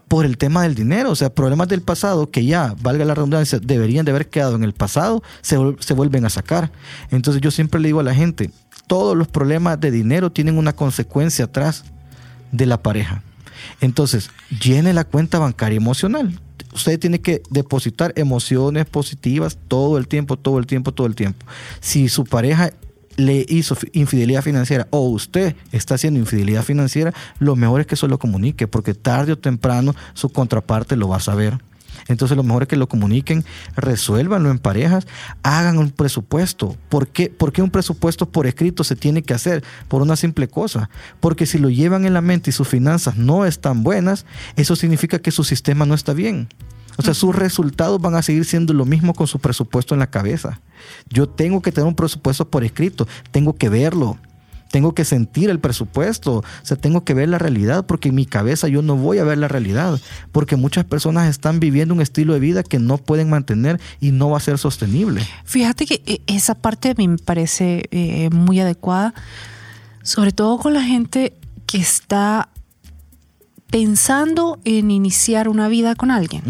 por el tema del dinero, o sea, problemas del pasado que ya, valga la redundancia, deberían de haber quedado en el pasado, se, se vuelven a sacar. Entonces yo siempre le digo a la gente, todos los problemas de dinero tienen una consecuencia atrás de la pareja. Entonces, llene la cuenta bancaria emocional. Usted tiene que depositar emociones positivas todo el tiempo, todo el tiempo, todo el tiempo. Si su pareja le hizo fi- infidelidad financiera o usted está haciendo infidelidad financiera, lo mejor es que eso lo comunique, porque tarde o temprano su contraparte lo va a saber. Entonces lo mejor es que lo comuniquen, resuélvanlo en parejas, hagan un presupuesto. ¿Por qué? ¿Por qué un presupuesto por escrito se tiene que hacer? Por una simple cosa. Porque si lo llevan en la mente y sus finanzas no están buenas, eso significa que su sistema no está bien. O sea, sus resultados van a seguir siendo lo mismo con su presupuesto en la cabeza. Yo tengo que tener un presupuesto por escrito, tengo que verlo, tengo que sentir el presupuesto, o sea, tengo que ver la realidad, porque en mi cabeza yo no voy a ver la realidad, porque muchas personas están viviendo un estilo de vida que no pueden mantener y no va a ser sostenible. Fíjate que eh, esa parte a mí me parece eh, muy adecuada, sobre todo con la gente que está pensando en iniciar una vida con alguien.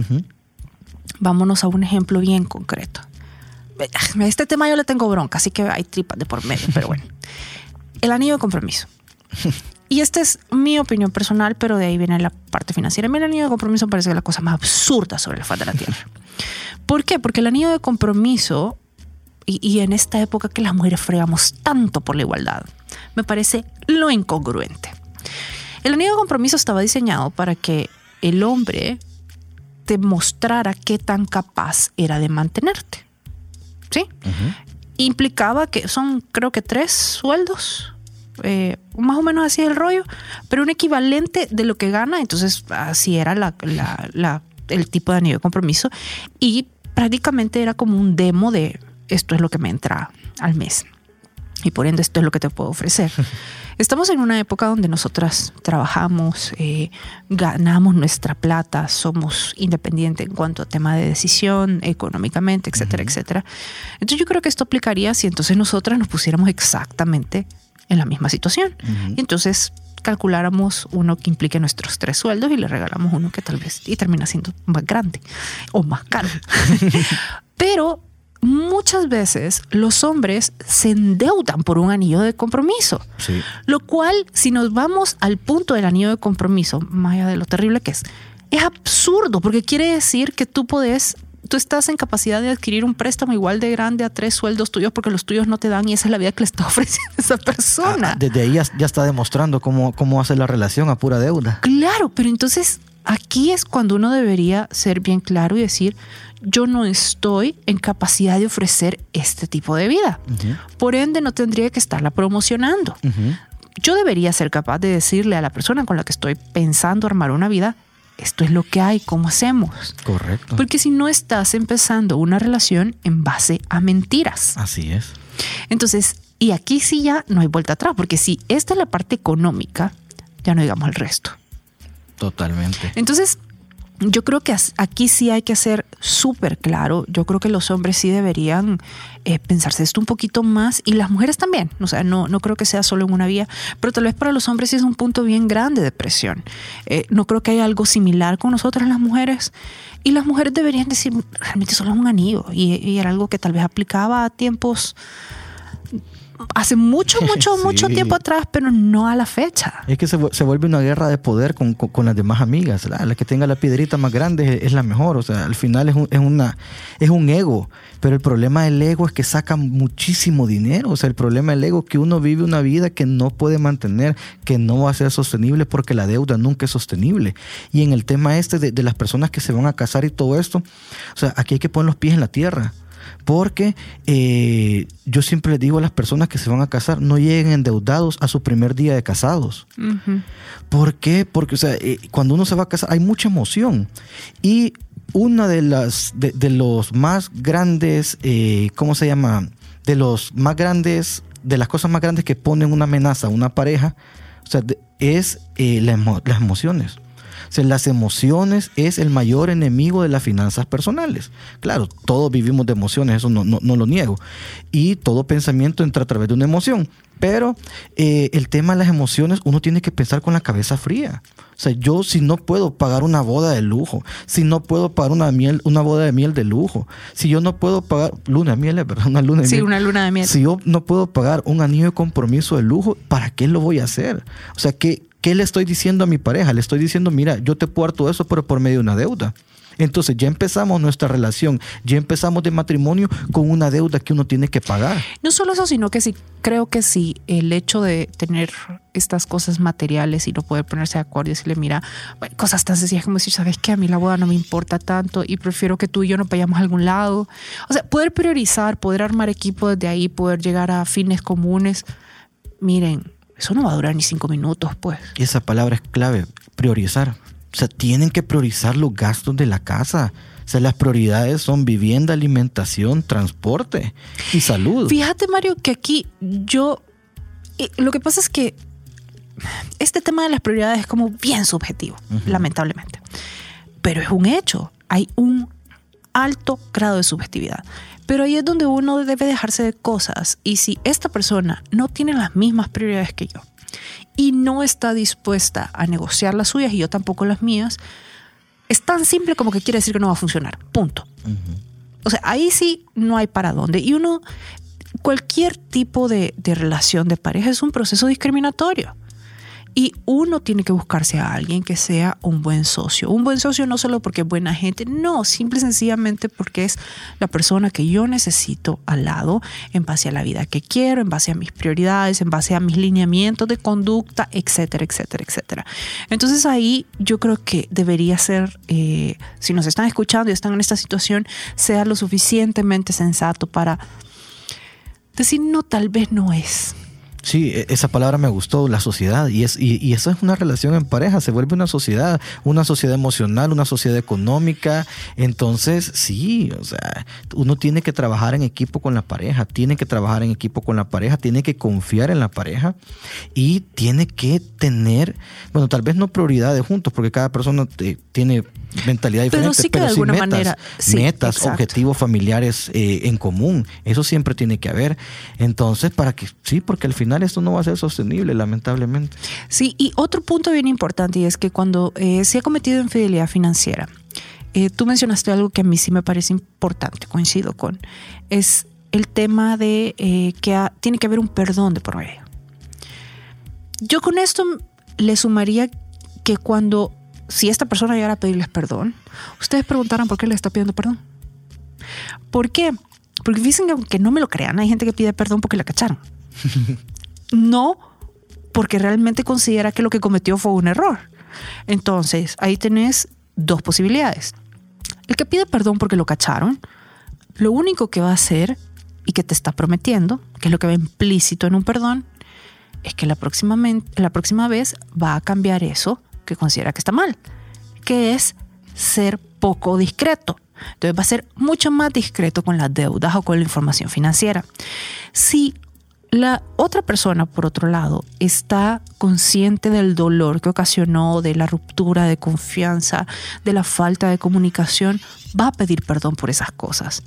Vámonos a un ejemplo bien concreto. A Este tema yo le tengo bronca, así que hay tripas de por medio, pero bueno. El anillo de compromiso. Y esta es mi opinión personal, pero de ahí viene la parte financiera. A mí el anillo de compromiso parece la cosa más absurda sobre la faz de la tierra. ¿Por qué? Porque el anillo de compromiso, y, y en esta época que las mujeres fregamos tanto por la igualdad, me parece lo incongruente. El anillo de compromiso estaba diseñado para que el hombre te mostrara qué tan capaz era de mantenerte. ¿Sí? Implicaba que son, creo que tres sueldos. eh, más o menos así es el rollo, pero un equivalente de lo que gana. Entonces, así era la- la- la- el tipo de anillo de compromiso. Y prácticamente era como un demo de esto es lo que me entra al mes. Y por ende, esto es lo que te puedo ofrecer. Estamos en una época donde nosotras trabajamos, eh, ganamos nuestra plata, somos independientes en cuanto a tema de decisión, económicamente, etcétera, etcétera. Entonces yo creo que esto aplicaría si entonces nosotras nos pusiéramos exactamente en la misma situación. Y entonces calculáramos uno que implique nuestros tres sueldos y le regalamos uno que tal vez y termina siendo más grande o más caro. Pero muchas veces los hombres se endeudan por un anillo de compromiso. Sí. Lo cual, si nos vamos al punto del anillo de compromiso, más allá de lo terrible que es, es absurdo, porque quiere decir que tú puedes tú estás en capacidad de adquirir un préstamo igual de grande a tres sueldos tuyos porque los tuyos no te dan y esa es la vida que le está ofreciendo esa persona. Ah, desde ahí ya, ya está demostrando cómo, cómo hace la relación a pura deuda. Claro, pero entonces aquí es cuando uno debería ser bien claro y decir, yo no estoy en capacidad de ofrecer este tipo de vida. Por ende, no tendría que estarla promocionando. Yo debería ser capaz de decirle a la persona con la que estoy pensando armar una vida, esto es lo que hay, ¿cómo hacemos? Correcto. Porque si no estás empezando una relación en base a mentiras. Así es. Entonces, y aquí sí ya no hay vuelta atrás, porque si esta es la parte económica, ya no digamos el resto. Totalmente. Entonces, yo creo que aquí sí hay que ser súper claro. Yo creo que los hombres sí deberían eh, pensarse esto un poquito más y las mujeres también. O sea, no, no creo que sea solo en una vía, pero tal vez para los hombres sí es un punto bien grande de presión. Eh, no creo que haya algo similar con nosotras las mujeres. Y las mujeres deberían decir, realmente solo es un anillo. Y era algo que tal vez aplicaba a tiempos, hace mucho, mucho, Sí. mucho tiempo atrás, pero no a la fecha. Es que se, se vuelve una guerra de poder con, con- con las demás amigas. La, la que tenga la piedrita más grande es, es la mejor. O sea, al final es un, es, una, es un ego. Pero el problema del ego es que saca muchísimo dinero. O sea, el problema del ego es que uno vive una vida que no puede mantener, que no va a ser sostenible porque la deuda nunca es sostenible. Y en el tema este de, de las personas que se van a casar y todo esto, o sea, aquí hay que poner los pies en la tierra. Porque eh, yo siempre les digo a las personas que se van a casar, no lleguen endeudados a su primer día de casados. Ujú. ¿Por qué? Porque o sea, eh, cuando uno se va a casar hay mucha emoción. Y una de las de, de los más grandes, eh, ¿cómo se llama? De los más grandes, de las cosas más grandes que ponen una amenaza a una pareja, o sea, de- es eh, la emo- las emociones. O sea, las emociones es el mayor enemigo de las finanzas personales. Claro, todos vivimos de emociones, eso no, no, no lo niego. Y todo pensamiento entra a través de una emoción. Pero eh, el tema de las emociones, uno tiene que pensar con la cabeza fría. O sea, yo si no puedo pagar una boda de lujo, si no puedo pagar una miel, una boda de miel de lujo, si yo no puedo pagar luna de miel, es verdad, una luna de Sí, miel. una luna de miel. Si yo no puedo pagar un anillo de compromiso de lujo, ¿para qué lo voy a hacer? O sea, ¿qué, qué le estoy diciendo a mi pareja? Le estoy diciendo, mira, yo te puedo dar todo eso, pero por medio de una deuda. Entonces ya empezamos nuestra relación, ya empezamos de matrimonio con una deuda que uno tiene que pagar. No solo eso, sino que sí, creo que sí, el hecho de tener estas cosas materiales y no poder ponerse de acuerdo y decirle, mira, cosas tan sencillas como decir, sabes que a mí la boda no me importa tanto y prefiero que tú y yo nos vayamos a algún lado. O sea, poder priorizar, poder armar equipo desde ahí, poder llegar a fines comunes. Miren, eso no va a durar ni cinco minutos, pues. Y esa palabra es clave, priorizar. O sea, tienen que priorizar los gastos de la casa. O sea, las prioridades son vivienda, alimentación, transporte y salud. Fíjate, Mario, que aquí yo. eh, Lo que pasa es que este tema de las prioridades es como bien subjetivo, lamentablemente. Pero es un hecho. Hay un alto grado de subjetividad. Pero ahí es donde uno debe dejarse de cosas. Y si esta persona no tiene las mismas prioridades que yo y no está dispuesta a negociar las suyas y yo tampoco las mías, es tan simple como que quiere decir que no va a funcionar. Punto. O sea, ahí sí no hay para dónde. Y uno, cualquier tipo de, de relación de pareja es un proceso discriminatorio. Y uno tiene que buscarse a alguien que sea un buen socio. Un buen socio no solo porque es buena gente, no, simple y sencillamente porque es la persona que yo necesito al lado en base a la vida que quiero, en base a mis prioridades, en base a mis lineamientos de conducta, etcétera, etcétera, etcétera. Entonces ahí yo creo que debería ser, eh, si nos están escuchando y están en esta situación, sea lo suficientemente sensato para decir, no, tal vez no es. Sí, e- esa palabra me gustó, la sociedad. Y, es, y, y eso es una relación en pareja, se vuelve una sociedad, una sociedad emocional, una sociedad económica. Entonces, sí, o sea, uno tiene que trabajar en equipo con la pareja, tiene que trabajar en equipo con la pareja, tiene que confiar en la pareja y tiene que tener, bueno, tal vez no prioridades juntos, porque cada persona tiene mentalidad Pero diferente, sí que de alguna metas, manera- sí, metas, exacto. objetivos familiares eh, en común. Eso siempre tiene que haber. Entonces, para que, sí, porque al final esto no va a ser sostenible, lamentablemente. Sí, y otro punto bien importante y es que cuando eh, se ha cometido infidelidad financiera, eh, tú mencionaste algo que a mí sí me parece importante, coincido con, es el tema de que ha- tiene que haber un perdón de por medio. Yo con esto le sumaría que cuando, si esta persona llegara a pedirles perdón, ustedes preguntaran por qué le está pidiendo perdón. ¿Por qué? Porque dicen que aunque no me lo crean, hay gente que pide perdón porque la cacharon. no porque realmente considera que lo que cometió fue un error. Entonces, ahí tenés dos posibilidades. El que pide perdón porque lo cacharon, lo único que va a hacer y que te está prometiendo, que es lo que va implícito en un perdón, es que la próxima, la próxima vez va a cambiar eso que considera que está mal, que es ser poco discreto. Entonces va a ser mucho más discreto con las deudas o con la información financiera. Si la otra persona, por otro lado, está consciente del dolor que ocasionó, de la ruptura de confianza, de la falta de comunicación, va a pedir perdón por esas cosas.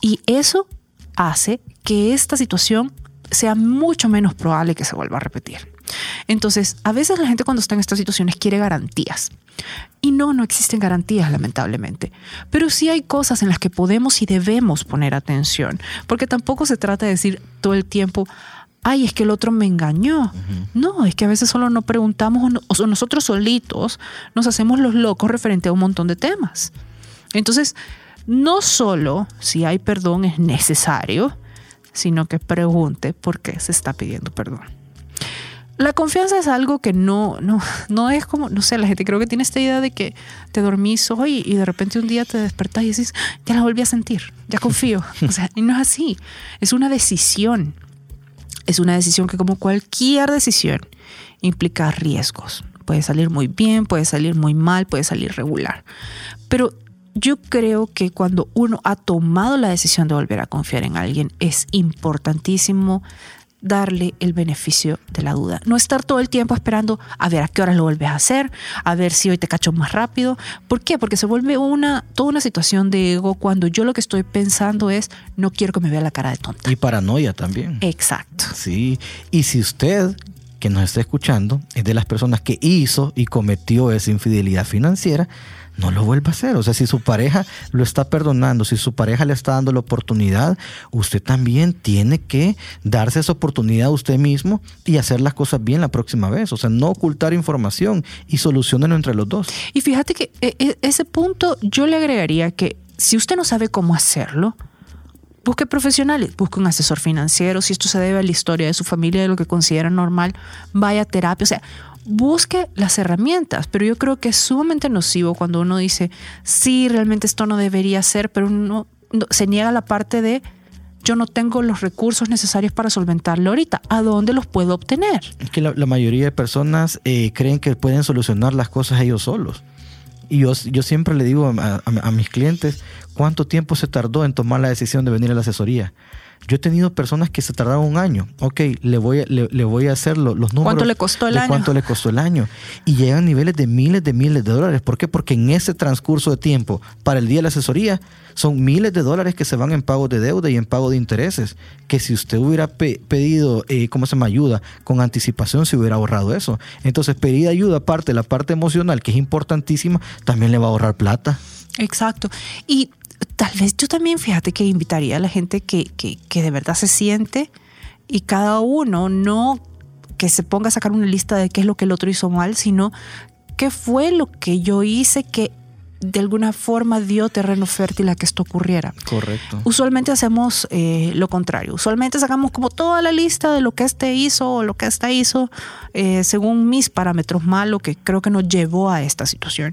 Y eso hace que esta situación sea mucho menos probable que se vuelva a repetir. Entonces, a veces la gente cuando está en estas situaciones quiere garantías. Y no, no existen garantías, lamentablemente. Pero sí hay cosas en las que podemos y debemos poner atención. Porque tampoco se trata de decir todo el tiempo, ay, es que el otro me engañó. No, es que a veces solo no preguntamos o nosotros solitos nos hacemos los locos referente a un montón de temas. Entonces, no solo si hay perdón es necesario, sino que pregunte por qué se está pidiendo perdón. La confianza es algo que no, no, no es como, no sé, la gente creo que tiene esta idea de que te dormís hoy y de repente un día te despertás y dices, ya la volví a sentir, ya confío. O sea, y no es así. Es una decisión. Es una decisión que como cualquier decisión implica riesgos. Puede salir muy bien, puede salir muy mal, puede salir regular. Pero yo creo que cuando uno ha tomado la decisión de volver a confiar en alguien, es importantísimo darle el beneficio de la duda. No estar todo el tiempo esperando a ver a qué hora lo vuelves a hacer, a ver si hoy te cacho más rápido. ¿Por qué? Porque se vuelve una, toda una situación de ego cuando yo lo que estoy pensando es no quiero que me vea la cara de tonta. Y paranoia también. Exacto. Sí. Y si usted que nos está escuchando es de las personas que hizo y cometió esa infidelidad financiera, no lo vuelva a hacer. O sea, si su pareja lo está perdonando, si su pareja le está dando la oportunidad, usted también tiene que darse esa oportunidad a usted mismo y hacer las cosas bien la próxima vez. O sea, no ocultar información y solucionarlo entre los dos. Y fíjate que eh, eh, ese punto yo le agregaría que si usted no sabe cómo hacerlo, busque profesionales, busque un asesor financiero, si esto se debe a la historia de su familia, de lo que considera normal, vaya a terapia, o sea, busque las herramientas, pero yo creo que es sumamente nocivo cuando uno dice, sí, realmente esto no debería ser, pero uno se niega la parte de yo no tengo los recursos necesarios para solventarlo ahorita. ¿A dónde los puedo obtener? Es que la, mayoría de personas eh, creen que pueden solucionar las cosas ellos solos. Y yo, yo siempre le digo a, mis clientes cuánto tiempo se tardó en tomar la decisión de venir a la asesoría. Yo he tenido personas que se tardaron un año. Ok, le voy a, le, voy a hacer los números. ¿Cuánto le costó el año? ¿Cuánto le costó el año? Y llegan niveles de miles de miles de dólares. ¿Por qué? Porque en ese transcurso de tiempo, para el día de la asesoría, son miles de dólares que se van en pago de deuda y en pago de intereses. Que si usted hubiera pedido, eh, ¿cómo se llama? Ayuda con anticipación, se hubiera ahorrado eso. Entonces, pedir ayuda, aparte de la parte emocional, que es importantísima, también le va a ahorrar plata. Exacto. Y tal vez yo también, fíjate que invitaría a la gente que, que, de verdad se siente y cada uno no que se ponga a sacar una lista de qué es lo que el otro hizo mal, sino qué fue lo que yo hice que de alguna forma dio terreno fértil a que esto ocurriera. Correcto. Usualmente hacemos eh, lo contrario. Usualmente sacamos como toda la lista de lo que este hizo o lo que esta hizo eh, según mis parámetros malos que creo que nos llevó a esta situación.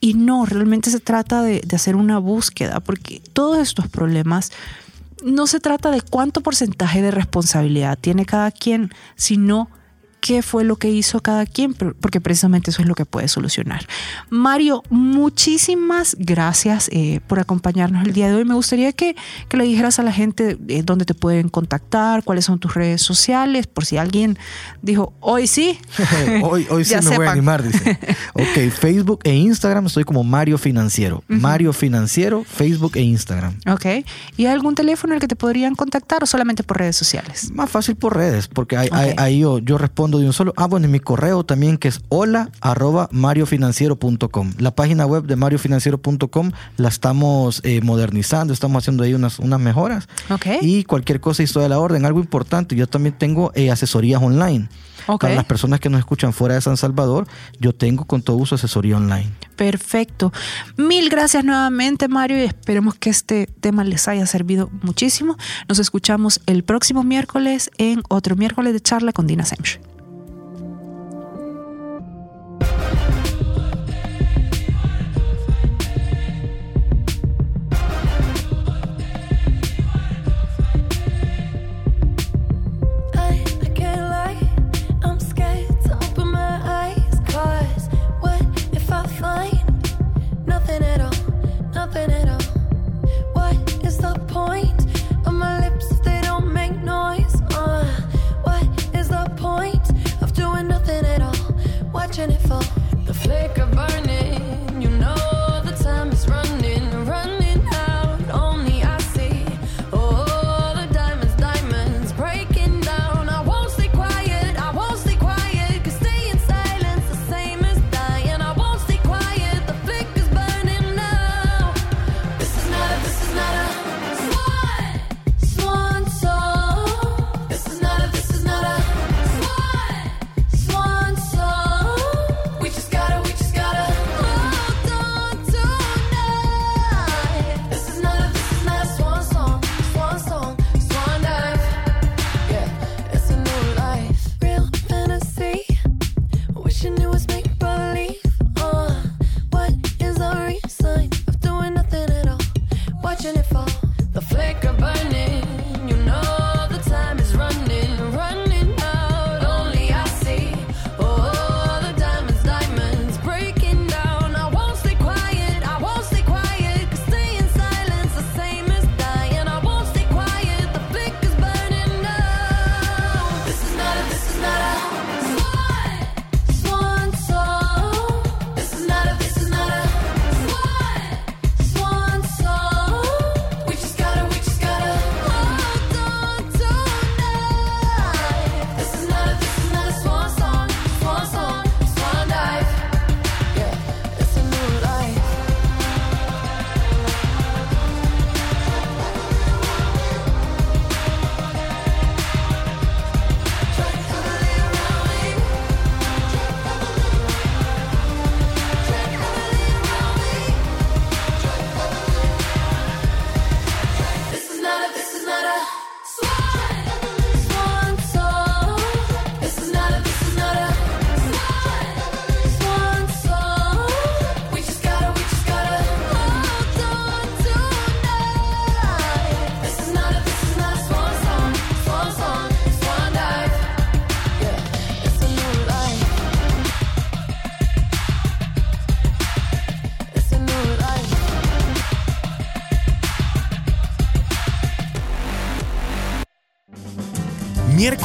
Y no, realmente se trata de, de hacer una búsqueda porque todos estos problemas no se trata de cuánto porcentaje de responsabilidad tiene cada quien, sino qué fue lo que hizo cada quien, porque precisamente eso es lo que puede solucionar. Mario, muchísimas gracias eh, por acompañarnos el día de hoy. Me gustaría que, le dijeras a la gente eh, dónde te pueden contactar, cuáles son tus redes sociales, por si alguien dijo, hoy sí. hoy hoy sí me voy a animar, dice. ok, Facebook e Instagram estoy como Mario Financiero. Mario Financiero, Facebook e Instagram. Ok. ¿Y algún teléfono en el que te podrían contactar o solamente por redes sociales? Más fácil por redes, porque ahí, yo respondo fondo de un solo. Ah, bueno, y mi correo también que es hola arroba mariofinanciero.com. La página web de mariofinanciero.com la estamos eh, modernizando, estamos haciendo ahí unas, unas mejoras. Okay. Y cualquier cosa, historia de la orden, algo importante. Yo también tengo eh, asesorías online. Okay. Para las personas que nos escuchan fuera de San Salvador, yo tengo con todo uso asesoría online. Perfecto. Mil gracias nuevamente, Mario, y esperemos que este tema les haya servido muchísimo. Nos escuchamos el próximo miércoles en otro miércoles de charla con Dina Semch.